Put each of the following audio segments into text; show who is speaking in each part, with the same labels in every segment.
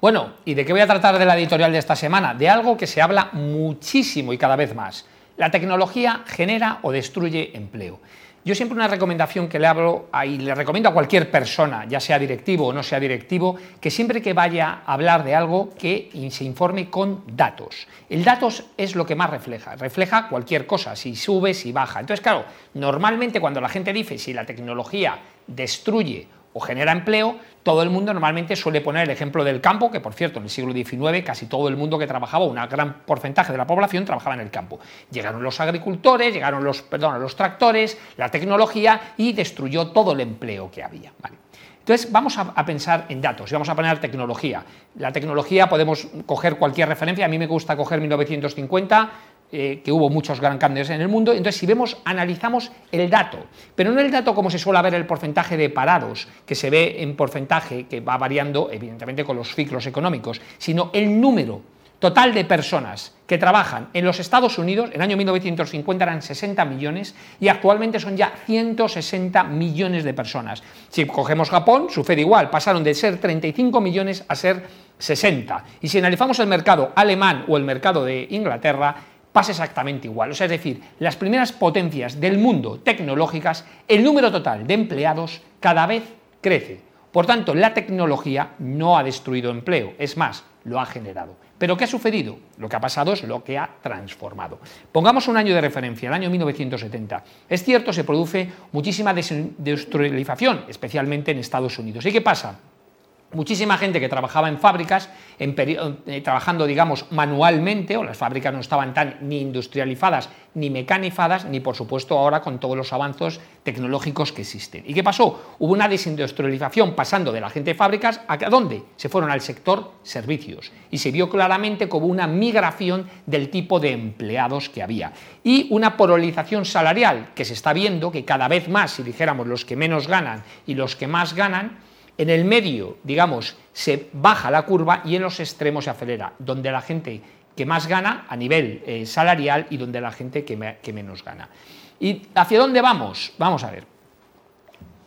Speaker 1: Bueno, ¿y de qué voy a tratar de la editorial de esta semana? De algo que se habla muchísimo y cada vez más. La tecnología genera o destruye empleo. Yo siempre una recomendación que le hablo y le recomiendo a cualquier persona, ya sea directivo o no sea directivo, que siempre que vaya a hablar de algo que se informe con datos. El datos es lo que más refleja, refleja cualquier cosa, si sube, si baja. Entonces, claro, normalmente cuando la gente dice si la tecnología destruye o genera empleo, todo el mundo normalmente suele poner el ejemplo del campo, que por cierto en el siglo XIX casi todo el mundo que trabajaba, un gran porcentaje de la población trabajaba en el campo. Llegaron los agricultores, llegaron los, perdón, los tractores, la tecnología y destruyó todo el empleo que había. Entonces vamos a, pensar en datos y vamos a poner tecnología. La tecnología podemos coger cualquier referencia, a mí me gusta coger 1950, eh, que hubo muchos gran cambios en el mundo. Entonces, si vemos, analizamos el dato, pero no el dato como se suele ver el porcentaje de parados, que se ve en porcentaje, que va variando evidentemente con los ciclos económicos, sino el número total de personas que trabajan en los Estados Unidos, en el año 1950 eran 60 millones y actualmente son ya 160 millones de personas. Si cogemos Japón, sucede igual, pasaron de ser 35 millones a ser 60. Y si analizamos el mercado alemán o el mercado de Inglaterra, pasa exactamente igual. O sea, es decir, las primeras potencias del mundo tecnológicas, el número total de empleados cada vez crece. Por tanto, la tecnología no ha destruido empleo, es más, lo ha generado. Pero ¿qué ha sucedido? Lo que ha pasado es lo que ha transformado. Pongamos un año de referencia, el año 1970. Es cierto, se produce muchísima desindustrialización, especialmente en Estados Unidos. ¿Y qué pasa? Muchísima gente que trabajaba en fábricas, eh, trabajando, digamos, manualmente, o las fábricas no estaban tan ni industrializadas ni mecanizadas, ni por supuesto ahora con todos los avances tecnológicos que existen. ¿Y qué pasó? Hubo una desindustrialización pasando de la gente de fábricas a dónde? Se fueron al sector servicios y se vio claramente como una migración del tipo de empleados que había y una polarización salarial que se está viendo que cada vez más, si dijéramos los que menos ganan y los que más ganan, en el medio, digamos, se baja la curva y en los extremos se acelera, donde la gente que más gana a nivel eh, salarial y donde la gente que, menos gana. ¿Y hacia dónde vamos? Vamos a ver.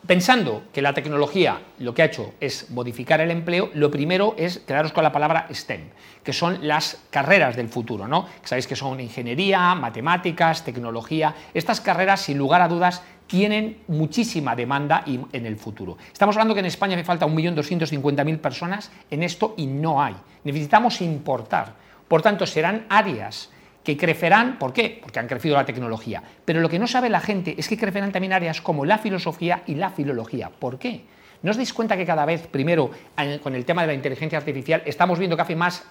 Speaker 1: Pensando que la tecnología lo que ha hecho es modificar el empleo, lo primero es quedaros con la palabra STEM, que son las carreras del futuro, ¿no? Sabéis que son ingeniería, matemáticas, tecnología. Estas carreras, sin lugar a dudas, tienen muchísima demanda en el futuro. Estamos hablando que en España me falta 1.250.000 personas en esto y no hay. Necesitamos importar. Por tanto, serán áreas que crecerán, ¿por qué? Porque han crecido la tecnología. Pero lo que no sabe la gente es que crecerán también áreas como la filosofía y la filología. ¿Por qué? ¿No os dais cuenta que cada vez, primero, con el tema de la inteligencia artificial, estamos viendo que hace más,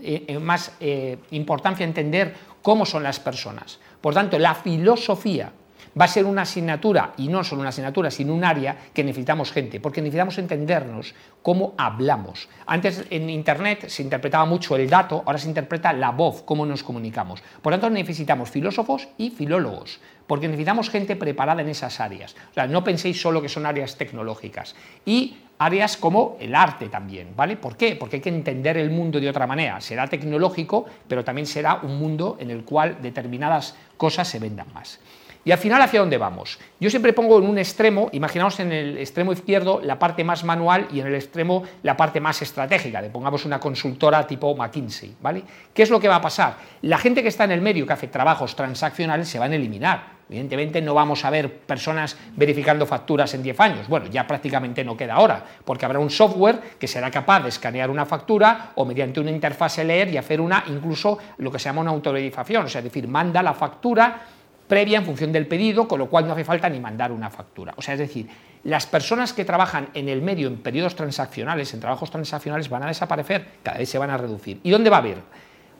Speaker 1: eh, eh, más eh, importancia entender cómo son las personas? Por tanto, la filosofía va a ser una asignatura, y no solo una asignatura, sino un área que necesitamos gente, porque necesitamos entendernos cómo hablamos. Antes en Internet se interpretaba mucho el dato, ahora se interpreta la voz, cómo nos comunicamos. Por tanto, necesitamos filósofos y filólogos, porque necesitamos gente preparada en esas áreas. O sea, no penséis solo que son áreas tecnológicas. Y áreas como el arte también, ¿vale? ¿Por qué? Porque hay que entender el mundo de otra manera. Será tecnológico, pero también será un mundo en el cual determinadas cosas se vendan más. Y al final, ¿hacia dónde vamos? Yo siempre pongo en un extremo, imaginaos en el extremo izquierdo la parte más manual y en el extremo la parte más estratégica, de pongamos una consultora tipo McKinsey, ¿vale? ¿Qué es lo que va a pasar? La gente que está en el medio, que hace trabajos transaccionales, se van a eliminar. Evidentemente no vamos a ver personas verificando facturas en 10 años. Bueno, ya prácticamente no queda ahora, porque habrá un software que será capaz de escanear una factura o mediante una interfase leer y hacer una, incluso lo que se llama una autorización, o sea, es decir, manda la factura previa en función del pedido, con lo cual no hace falta ni mandar una factura. O sea, es decir, las personas que trabajan en el medio en periodos transaccionales, en trabajos transaccionales, van a desaparecer, cada vez se van a reducir. ¿Y dónde va a haber?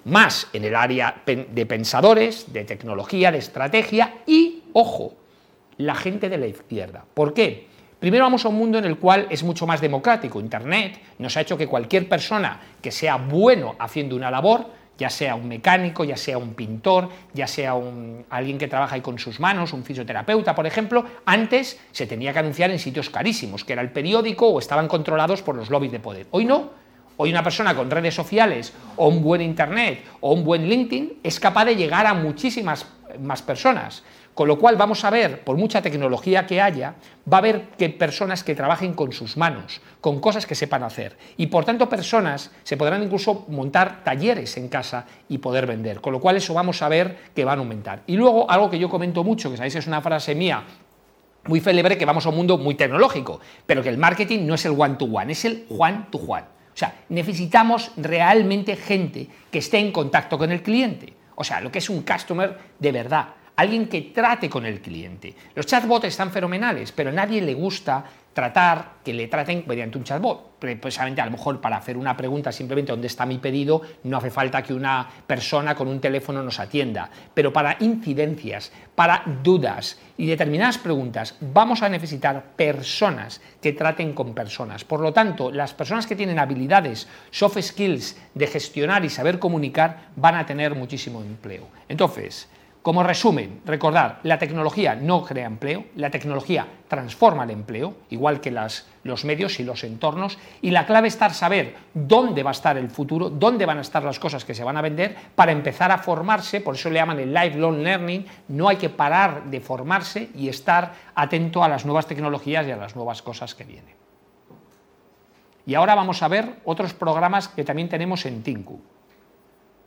Speaker 1: Más en el área de pensadores, de tecnología, de estrategia y, ojo, la gente de la izquierda. ¿Por qué? Primero vamos a un mundo en el cual es mucho más democrático. Internet nos ha hecho que cualquier persona que sea bueno haciendo una labor ya sea un mecánico, ya sea un pintor, ya sea alguien que trabaja ahí con sus manos, un fisioterapeuta, por ejemplo, antes se tenía que anunciar en sitios carísimos, que era el periódico o estaban controlados por los lobbies de poder. Hoy no. Hoy una persona con redes sociales o un buen Internet o un buen LinkedIn es capaz de llegar a muchísimas más personas. Con lo cual vamos a ver, por mucha tecnología que haya, va a haber que personas que trabajen con sus manos, con cosas que sepan hacer. Y por tanto personas se podrán incluso montar talleres en casa y poder vender. Con lo cual eso vamos a ver que va a aumentar. Y luego algo que yo comento mucho, que sabéis es una frase mía muy célebre, que vamos a un mundo muy tecnológico, pero que el marketing no es el one-to-one, es el one-to-one. O sea, necesitamos realmente gente que esté en contacto con el cliente. O sea, lo que es un customer de verdad alguien que trate con el cliente. Los chatbots están fenomenales, pero a nadie le gusta tratar que le traten mediante un chatbot. Precisamente a lo mejor para hacer una pregunta simplemente dónde está mi pedido no hace falta que una persona con un teléfono nos atienda, pero para incidencias, para dudas y determinadas preguntas vamos a necesitar personas que traten con personas. Por lo tanto, las personas que tienen habilidades, soft skills de gestionar y saber comunicar van a tener muchísimo empleo. Entonces, como resumen, recordar, la tecnología no crea empleo, la tecnología transforma el empleo, igual que los medios y los entornos, y la clave está saber dónde va a estar el futuro, dónde van a estar las cosas que se van a vender, para empezar a formarse, por eso le llaman el lifelong learning, no hay que parar de formarse y estar atento a las nuevas tecnologías y a las nuevas cosas que vienen. Y ahora vamos a ver otros programas que también tenemos en Tinku.